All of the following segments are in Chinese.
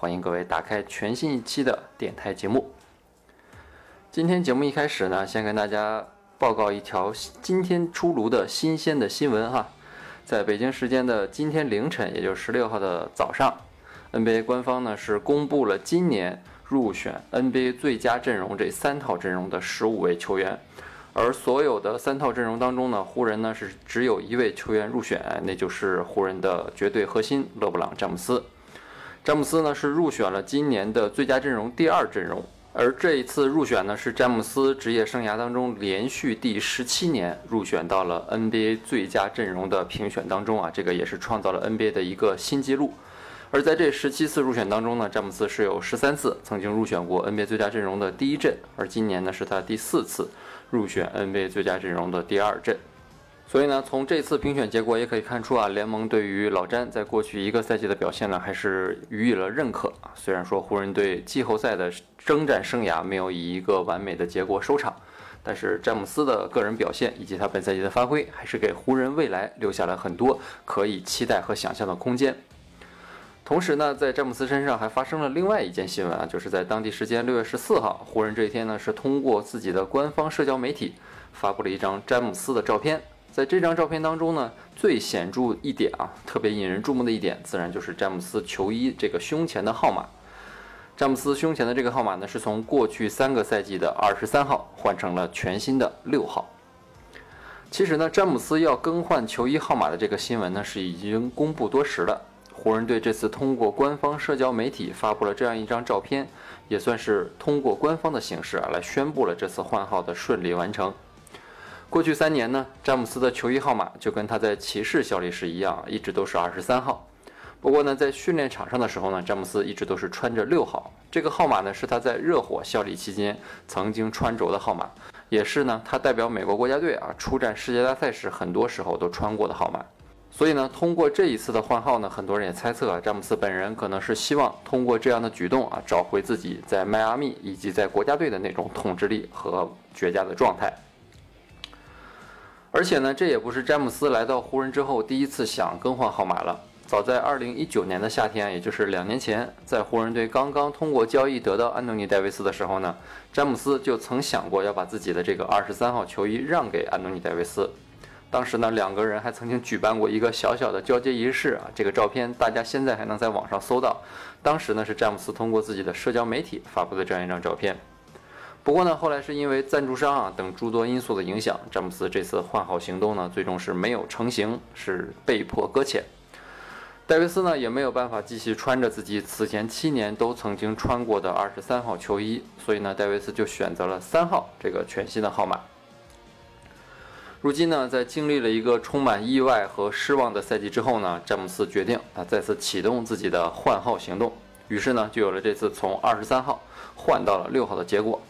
欢迎各位打开全新一期的电台节目。今天节目一开始呢，先跟大家报告一条今天出炉的新鲜的新闻哈。在北京时间的今天凌晨，也就是十六号的早上，NBA 官方呢是公布了今年入选 NBA 最佳阵容这三套阵容的十五位球员。而所有的三套阵容当中呢，湖人呢是只有一位球员入选，那就是湖人的绝对核心勒布朗詹姆斯。詹姆斯呢是入选了今年的最佳阵容第二阵容，而这一次入选呢是詹姆斯职业生涯当中连续第十七年入选到了 NBA 最佳阵容的评选当中啊，这个也是创造了 NBA 的一个新纪录。而在这十七次入选当中呢，詹姆斯是有十三次曾经入选过 NBA 最佳阵容的第一阵，而今年呢是他第四次入选 NBA 最佳阵容的第二阵。所以呢，从这次评选结果也可以看出啊，联盟对于老詹在过去一个赛季的表现呢，还是予以了认可啊。虽然说湖人队季后赛的征战生涯没有以一个完美的结果收场，但是詹姆斯的个人表现以及他本赛季的发挥，还是给湖人未来留下了很多可以期待和想象的空间。同时呢，在詹姆斯身上还发生了另外一件新闻啊，就是在当地时间六月十四号，湖人这一天呢是通过自己的官方社交媒体发布了一张詹姆斯的照片。在这张照片当中呢，最显著一点啊，特别引人注目的一点，自然就是詹姆斯球衣这个胸前的号码。詹姆斯胸前的这个号码呢，是从过去三个赛季的二十三号换成了全新的六号。其实呢，詹姆斯要更换球衣号码的这个新闻呢，是已经公布多时了。湖人队这次通过官方社交媒体发布了这样一张照片，也算是通过官方的形式啊，来宣布了这次换号的顺利完成。过去三年呢，詹姆斯的球衣号码就跟他在骑士效力时一样，一直都是二十三号。不过呢，在训练场上的时候呢，詹姆斯一直都是穿着六号。这个号码呢，是他在热火效力期间曾经穿着的号码，也是呢他代表美国国家队啊出战世界大赛时很多时候都穿过的号码。所以呢，通过这一次的换号呢，很多人也猜测啊，詹姆斯本人可能是希望通过这样的举动啊，找回自己在迈阿密以及在国家队的那种统治力和绝佳的状态。而且呢，这也不是詹姆斯来到湖人之后第一次想更换号码了。早在2019年的夏天，也就是两年前，在湖人队刚刚通过交易得到安东尼·戴维斯的时候呢，詹姆斯就曾想过要把自己的这个23号球衣让给安东尼·戴维斯。当时呢，两个人还曾经举办过一个小小的交接仪式啊。这个照片大家现在还能在网上搜到。当时呢，是詹姆斯通过自己的社交媒体发布的这样一张照片。不过呢，后来是因为赞助商啊等诸多因素的影响，詹姆斯这次换号行动呢，最终是没有成型，是被迫搁浅。戴维斯呢，也没有办法继续穿着自己此前七年都曾经穿过的二十三号球衣，所以呢，戴维斯就选择了三号这个全新的号码。如今呢，在经历了一个充满意外和失望的赛季之后呢，詹姆斯决定啊再次启动自己的换号行动，于是呢，就有了这次从二十三号换到了六号的结果。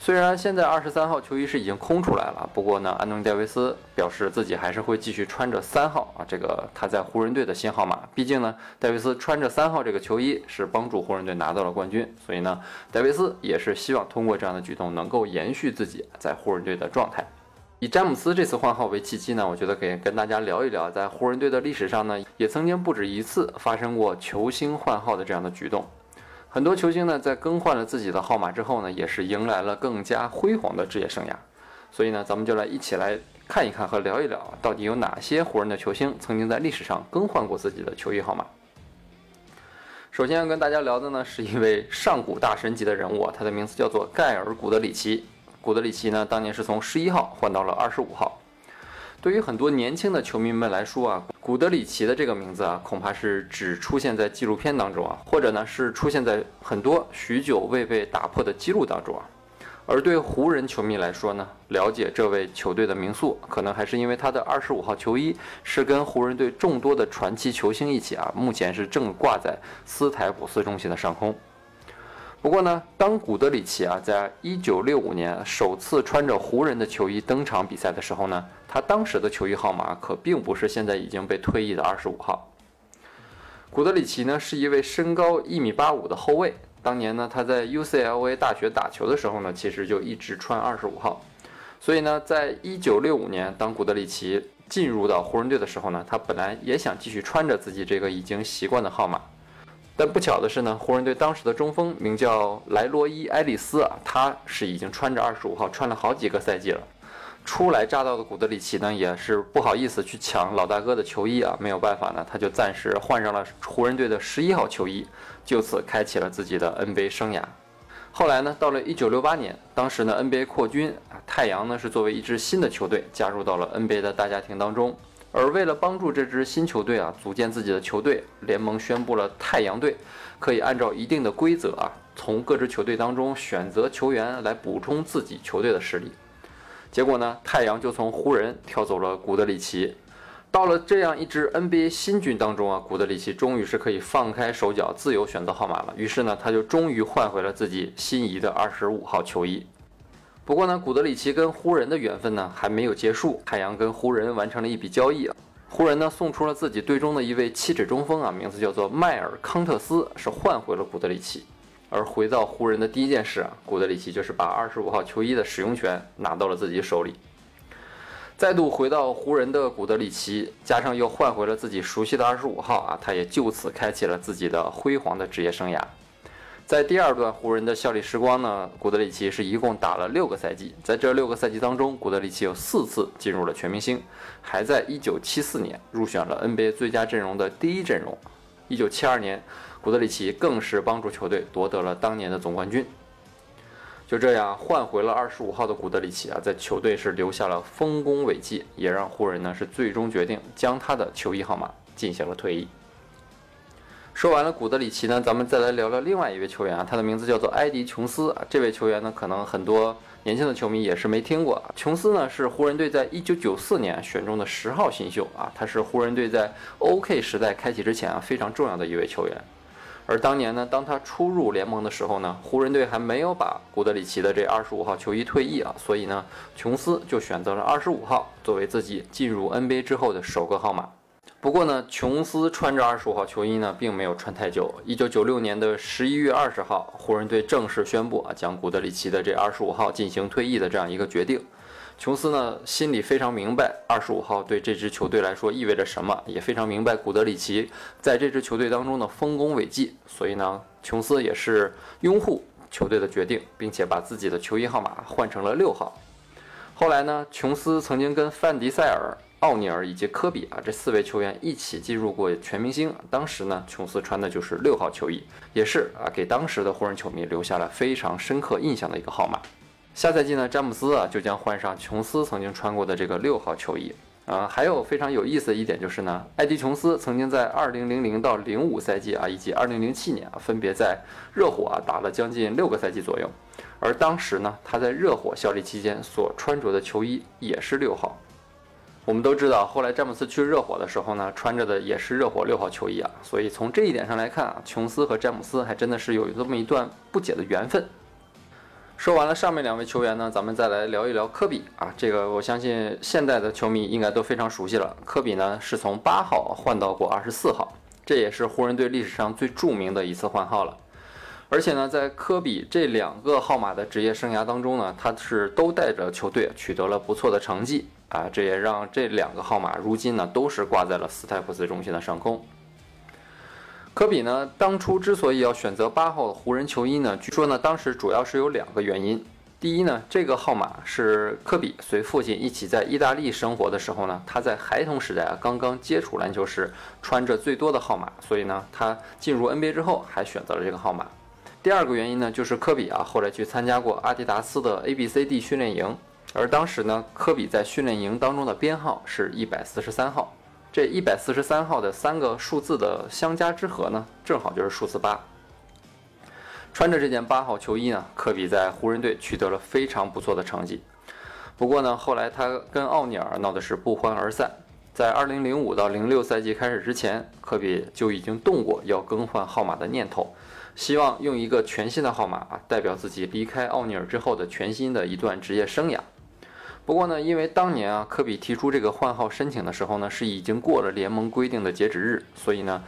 虽然现在二十三号球衣是已经空出来了，不过呢，安东尼·戴维斯表示自己还是会继续穿着三号啊，这个他在湖人队的新号码。毕竟呢，戴维斯穿着三号这个球衣是帮助湖人队拿到了冠军，所以呢，戴维斯也是希望通过这样的举动能够延续自己在湖人队的状态。以詹姆斯这次换号为契机呢，我觉得可以跟大家聊一聊，在湖人队的历史上呢，也曾经不止一次发生过球星换号的这样的举动。很多球星呢，在更换了自己的号码之后呢，也是迎来了更加辉煌的职业生涯。所以呢，咱们就来一起来看一看和聊一聊，到底有哪些湖人的球星曾经在历史上更换过自己的球衣号码。首先要跟大家聊的呢，是一位上古大神级的人物，他的名字叫做盖尔·古德里奇。古德里奇呢，当年是从十一号换到了二十五号。对于很多年轻的球迷们来说啊，古德里奇的这个名字啊，恐怕是只出现在纪录片当中啊，或者呢是出现在很多许久未被打破的记录当中啊。而对湖人球迷来说呢，了解这位球队的名宿，可能还是因为他的二十五号球衣是跟湖人队众多的传奇球星一起啊，目前是正挂在斯台普斯中心的上空。不过呢，当古德里奇啊在1965年首次穿着湖人的球衣登场比赛的时候呢，他当时的球衣号码可并不是现在已经被退役的25号。古德里奇呢是一位身高一米八五的后卫，当年呢他在 UCLA 大学打球的时候呢，其实就一直穿25号。所以呢，在1965年，当古德里奇进入到湖人队的时候呢，他本来也想继续穿着自己这个已经习惯的号码。但不巧的是呢，湖人队当时的中锋名叫莱罗伊·埃利斯啊，他是已经穿着二十五号穿了好几个赛季了。初来乍到的古德里奇呢，也是不好意思去抢老大哥的球衣啊，没有办法呢，他就暂时换上了湖人队的十一号球衣，就此开启了自己的 NBA 生涯。后来呢，到了一九六八年，当时呢 NBA 扩军啊，太阳呢是作为一支新的球队加入到了 NBA 的大家庭当中。而为了帮助这支新球队啊组建自己的球队，联盟宣布了太阳队可以按照一定的规则啊，从各支球队当中选择球员来补充自己球队的实力。结果呢，太阳就从湖人挑走了古德里奇。到了这样一支 NBA 新军当中啊，古德里奇终于是可以放开手脚，自由选择号码了。于是呢，他就终于换回了自己心仪的二十五号球衣。不过呢，古德里奇跟湖人的缘分呢还没有结束。太阳跟湖人完成了一笔交易啊，湖人呢送出了自己队中的一位七尺中锋啊，名字叫做迈尔康特斯，是换回了古德里奇。而回到湖人的第一件事啊，古德里奇就是把二十五号球衣的使用权拿到了自己手里。再度回到湖人的古德里奇，加上又换回了自己熟悉的二十五号啊，他也就此开启了自己的辉煌的职业生涯。在第二段湖人的效力时光呢，古德里奇是一共打了六个赛季，在这六个赛季当中，古德里奇有四次进入了全明星，还在1974年入选了 NBA 最佳阵容的第一阵容。1972年，古德里奇更是帮助球队夺得了当年的总冠军。就这样换回了25号的古德里奇啊，在球队是留下了丰功伟绩，也让湖人呢是最终决定将他的球衣号码进行了退役。说完了古德里奇呢，咱们再来聊聊另外一位球员啊，他的名字叫做埃迪琼斯啊。这位球员呢，可能很多年轻的球迷也是没听过。琼斯呢是湖人队在一九九四年选中的十号新秀啊，他是湖人队在 OK 时代开启之前啊非常重要的一位球员。而当年呢，当他初入联盟的时候呢，湖人队还没有把古德里奇的这二十五号球衣退役啊，所以呢，琼斯就选择了二十五号作为自己进入 NBA 之后的首个号码。不过呢，琼斯穿着二十五号球衣呢，并没有穿太久。一九九六年的十一月二十号，湖人队正式宣布啊，将古德里奇的这二十五号进行退役的这样一个决定。琼斯呢，心里非常明白二十五号对这支球队来说意味着什么，也非常明白古德里奇在这支球队当中的丰功伟绩。所以呢，琼斯也是拥护球队的决定，并且把自己的球衣号码换成了六号。后来呢，琼斯曾经跟范迪塞尔。奥尼尔以及科比啊，这四位球员一起进入过全明星。当时呢，琼斯穿的就是六号球衣，也是啊，给当时的湖人球迷留下了非常深刻印象的一个号码。下赛季呢，詹姆斯啊就将换上琼斯曾经穿过的这个六号球衣啊。还有非常有意思的一点就是呢，艾迪琼斯曾经在2000到05赛季啊，以及2007年啊，分别在热火啊打了将近六个赛季左右。而当时呢，他在热火效力期间所穿着的球衣也是六号。我们都知道，后来詹姆斯去热火的时候呢，穿着的也是热火六号球衣啊。所以从这一点上来看啊，琼斯和詹姆斯还真的是有这么一段不解的缘分。说完了上面两位球员呢，咱们再来聊一聊科比啊。这个我相信现代的球迷应该都非常熟悉了。科比呢是从八号换到过二十四号，这也是湖人队历史上最著名的一次换号了。而且呢，在科比这两个号码的职业生涯当中呢，他是都带着球队取得了不错的成绩。啊，这也让这两个号码如今呢都是挂在了斯泰普斯中心的上空。科比呢，当初之所以要选择八号的湖人球衣呢，据说呢当时主要是有两个原因。第一呢，这个号码是科比随父亲一起在意大利生活的时候呢，他在孩童时代啊刚刚接触篮球时穿着最多的号码，所以呢他进入 NBA 之后还选择了这个号码。第二个原因呢，就是科比啊后来去参加过阿迪达斯的 ABCD 训练营。而当时呢，科比在训练营当中的编号是一百四十三号，这一百四十三号的三个数字的相加之和呢，正好就是数字八。穿着这件八号球衣呢，科比在湖人队取得了非常不错的成绩。不过呢，后来他跟奥尼尔闹的是不欢而散。在二零零五到零六赛季开始之前，科比就已经动过要更换号码的念头，希望用一个全新的号码啊，代表自己离开奥尼尔之后的全新的一段职业生涯。不过呢，因为当年啊，科比提出这个换号申请的时候呢，是已经过了联盟规定的截止日，所以呢，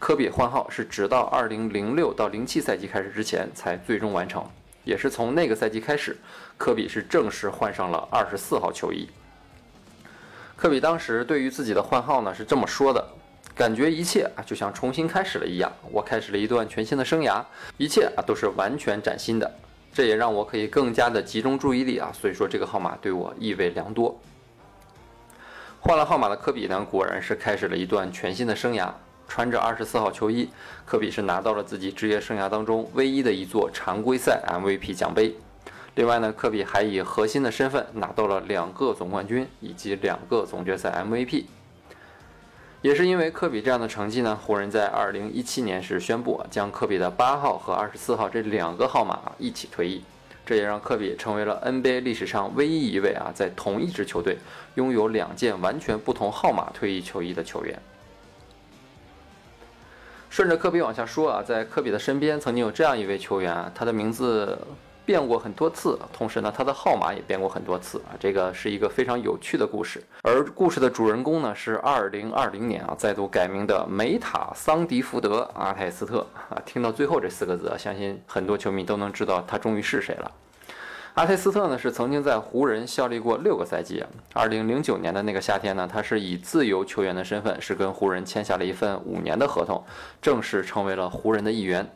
科比换号是直到2006到07赛季开始之前才最终完成。也是从那个赛季开始，科比是正式换上了24号球衣。科比当时对于自己的换号呢是这么说的：“感觉一切啊就像重新开始了一样，我开始了一段全新的生涯，一切啊都是完全崭新的。”这也让我可以更加的集中注意力啊，所以说这个号码对我意味良多。换了号码的科比呢，果然是开始了一段全新的生涯。穿着二十四号球衣，科比是拿到了自己职业生涯当中唯一的一座常规赛 MVP 奖杯。另外呢，科比还以核心的身份拿到了两个总冠军以及两个总决赛 MVP。也是因为科比这样的成绩呢，湖人，在二零一七年是宣布将科比的八号和二十四号这两个号码一起退役，这也让科比成为了 NBA 历史上唯一一位啊在同一支球队拥有两件完全不同号码退役球衣的球员。顺着科比往下说啊，在科比的身边曾经有这样一位球员，他的名字。变过很多次，同时呢，他的号码也变过很多次啊，这个是一个非常有趣的故事。而故事的主人公呢，是2020年啊再度改名的梅塔桑迪福德阿泰斯特啊。听到最后这四个字，相信很多球迷都能知道他终于是谁了。阿泰斯特呢，是曾经在湖人效力过六个赛季。2009年的那个夏天呢，他是以自由球员的身份，是跟湖人签下了一份五年的合同，正式成为了湖人的一员。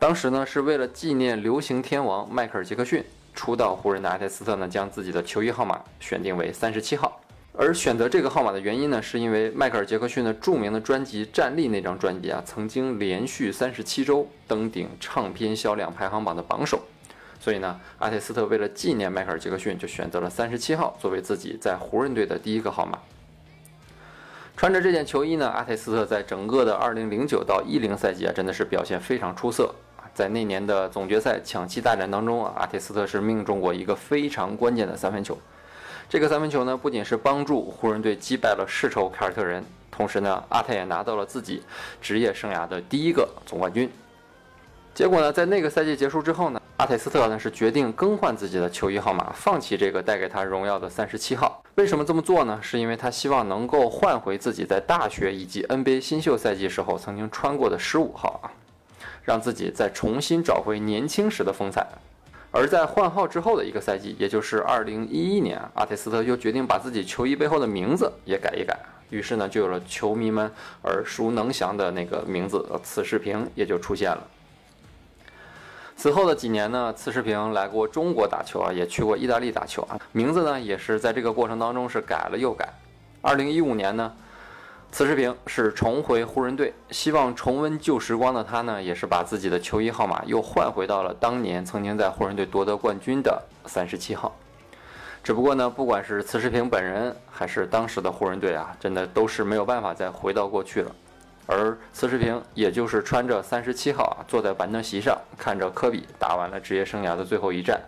当时呢，是为了纪念流行天王迈克尔·杰克逊，初到湖人的阿泰斯特呢，将自己的球衣号码选定为三十七号。而选择这个号码的原因呢，是因为迈克尔·杰克逊的著名的专辑《站立》那张专辑啊，曾经连续三十七周登顶唱片销量排行榜的榜首。所以呢，阿泰斯特为了纪念迈克尔·杰克逊，就选择了三十七号作为自己在湖人队的第一个号码。穿着这件球衣呢，阿泰斯特在整个的二零零九到一零赛季啊，真的是表现非常出色。在那年的总决赛抢七大战当中啊，阿泰斯特是命中过一个非常关键的三分球。这个三分球呢，不仅是帮助湖人队击败了世仇凯尔特人，同时呢，阿泰也拿到了自己职业生涯的第一个总冠军。结果呢，在那个赛季结束之后呢，阿泰斯特呢是决定更换自己的球衣号码，放弃这个带给他荣耀的三十七号。为什么这么做呢？是因为他希望能够换回自己在大学以及 NBA 新秀赛季时候曾经穿过的十五号啊。让自己再重新找回年轻时的风采，而在换号之后的一个赛季，也就是二零一一年，阿泰斯特又决定把自己球衣背后的名字也改一改，于是呢，就有了球迷们耳熟能详的那个名字——次世平，也就出现了。此后的几年呢，次世平来过中国打球啊，也去过意大利打球啊，名字呢也是在这个过程当中是改了又改。二零一五年呢。此时平是重回湖人队，希望重温旧时光的他呢，也是把自己的球衣号码又换回到了当年曾经在湖人队夺得冠军的三十七号。只不过呢，不管是此时平本人还是当时的湖人队啊，真的都是没有办法再回到过去了。而此时平也就是穿着三十七号啊，坐在板凳席上，看着科比打完了职业生涯的最后一战。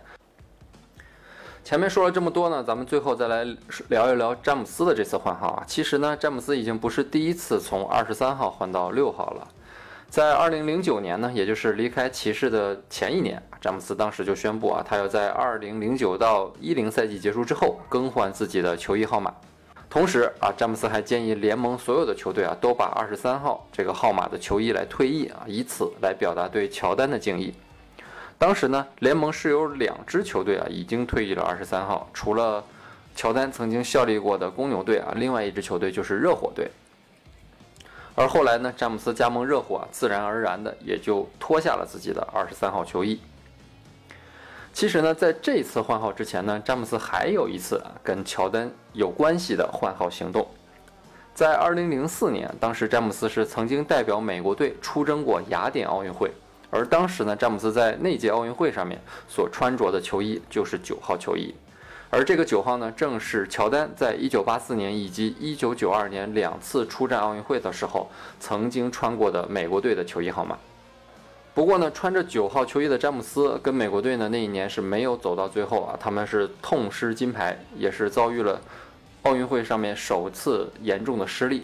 前面说了这么多呢，咱们最后再来聊一聊詹姆斯的这次换号啊。其实呢，詹姆斯已经不是第一次从二十三号换到六号了。在二零零九年呢，也就是离开骑士的前一年，詹姆斯当时就宣布啊，他要在二零零九到一零赛季结束之后更换自己的球衣号码。同时啊，詹姆斯还建议联盟所有的球队啊，都把二十三号这个号码的球衣来退役啊，以此来表达对乔丹的敬意。当时呢，联盟是有两支球队啊，已经退役了二十三号，除了乔丹曾经效力过的公牛队啊，另外一支球队就是热火队。而后来呢，詹姆斯加盟热火啊，自然而然的也就脱下了自己的二十三号球衣。其实呢，在这次换号之前呢，詹姆斯还有一次啊跟乔丹有关系的换号行动，在二零零四年，当时詹姆斯是曾经代表美国队出征过雅典奥运会。而当时呢，詹姆斯在那届奥运会上面所穿着的球衣就是九号球衣，而这个九号呢，正是乔丹在1984年以及1992年两次出战奥运会的时候曾经穿过的美国队的球衣号码。不过呢，穿着九号球衣的詹姆斯跟美国队呢那一年是没有走到最后啊，他们是痛失金牌，也是遭遇了奥运会上面首次严重的失利。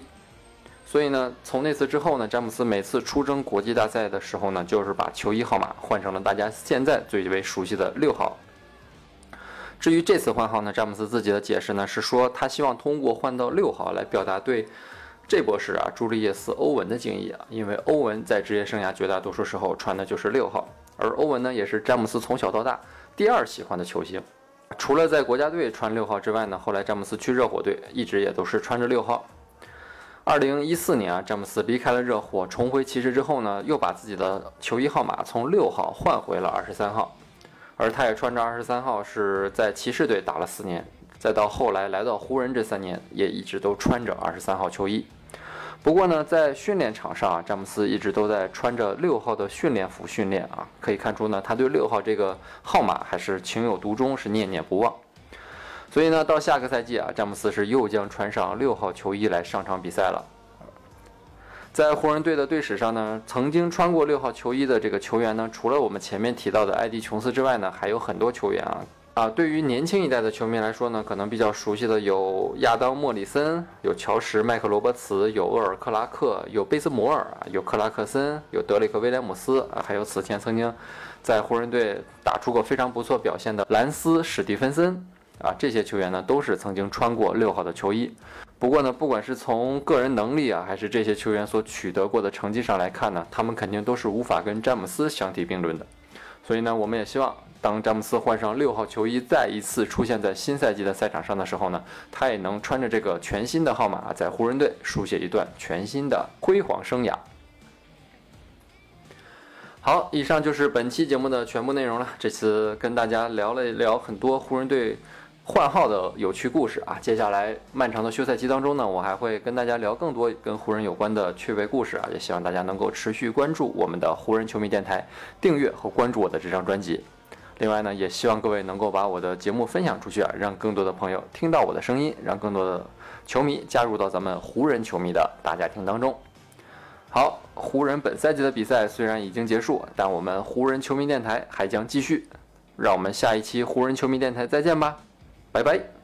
所以呢，从那次之后呢，詹姆斯每次出征国际大赛的时候呢，就是把球衣号码换成了大家现在最为熟悉的六号。至于这次换号呢，詹姆斯自己的解释呢是说，他希望通过换到六号来表达对这波士啊朱利叶斯欧文的敬意啊，因为欧文在职业生涯绝大多数时候穿的就是六号，而欧文呢也是詹姆斯从小到大第二喜欢的球星。除了在国家队穿六号之外呢，后来詹姆斯去热火队一直也都是穿着六号。二零一四年啊，詹姆斯离开了热火，重回骑士之后呢，又把自己的球衣号码从六号换回了二十三号，而他也穿着二十三号是在骑士队打了四年，再到后来来到湖人这三年，也一直都穿着二十三号球衣。不过呢，在训练场上啊，詹姆斯一直都在穿着六号的训练服训练啊，可以看出呢，他对六号这个号码还是情有独钟，是念念不忘。所以呢，到下个赛季啊，詹姆斯是又将穿上六号球衣来上场比赛了。在湖人队的队史上呢，曾经穿过六号球衣的这个球员呢，除了我们前面提到的艾迪·琼斯之外呢，还有很多球员啊啊。对于年轻一代的球迷来说呢，可能比较熟悉的有亚当·莫里森、有乔什·麦克罗伯茨、有厄尔·克拉克、有贝斯摩尔、有克拉克森、有德里克·威廉姆斯啊，还有此前曾经在湖人队打出过非常不错表现的兰斯·史蒂芬森。啊，这些球员呢都是曾经穿过六号的球衣。不过呢，不管是从个人能力啊，还是这些球员所取得过的成绩上来看呢，他们肯定都是无法跟詹姆斯相提并论的。所以呢，我们也希望当詹姆斯换上六号球衣，再一次出现在新赛季的赛场上的时候呢，他也能穿着这个全新的号码，在湖人队书写一段全新的辉煌生涯。好，以上就是本期节目的全部内容了。这次跟大家聊了聊很多湖人队。换号的有趣故事啊！接下来漫长的休赛期当中呢，我还会跟大家聊更多跟湖人有关的趣味故事啊！也希望大家能够持续关注我们的湖人球迷电台，订阅和关注我的这张专辑。另外呢，也希望各位能够把我的节目分享出去啊，让更多的朋友听到我的声音，让更多的球迷加入到咱们湖人球迷的大家庭当中。好，湖人本赛季的比赛虽然已经结束，但我们湖人球迷电台还将继续。让我们下一期湖人球迷电台再见吧！拜拜。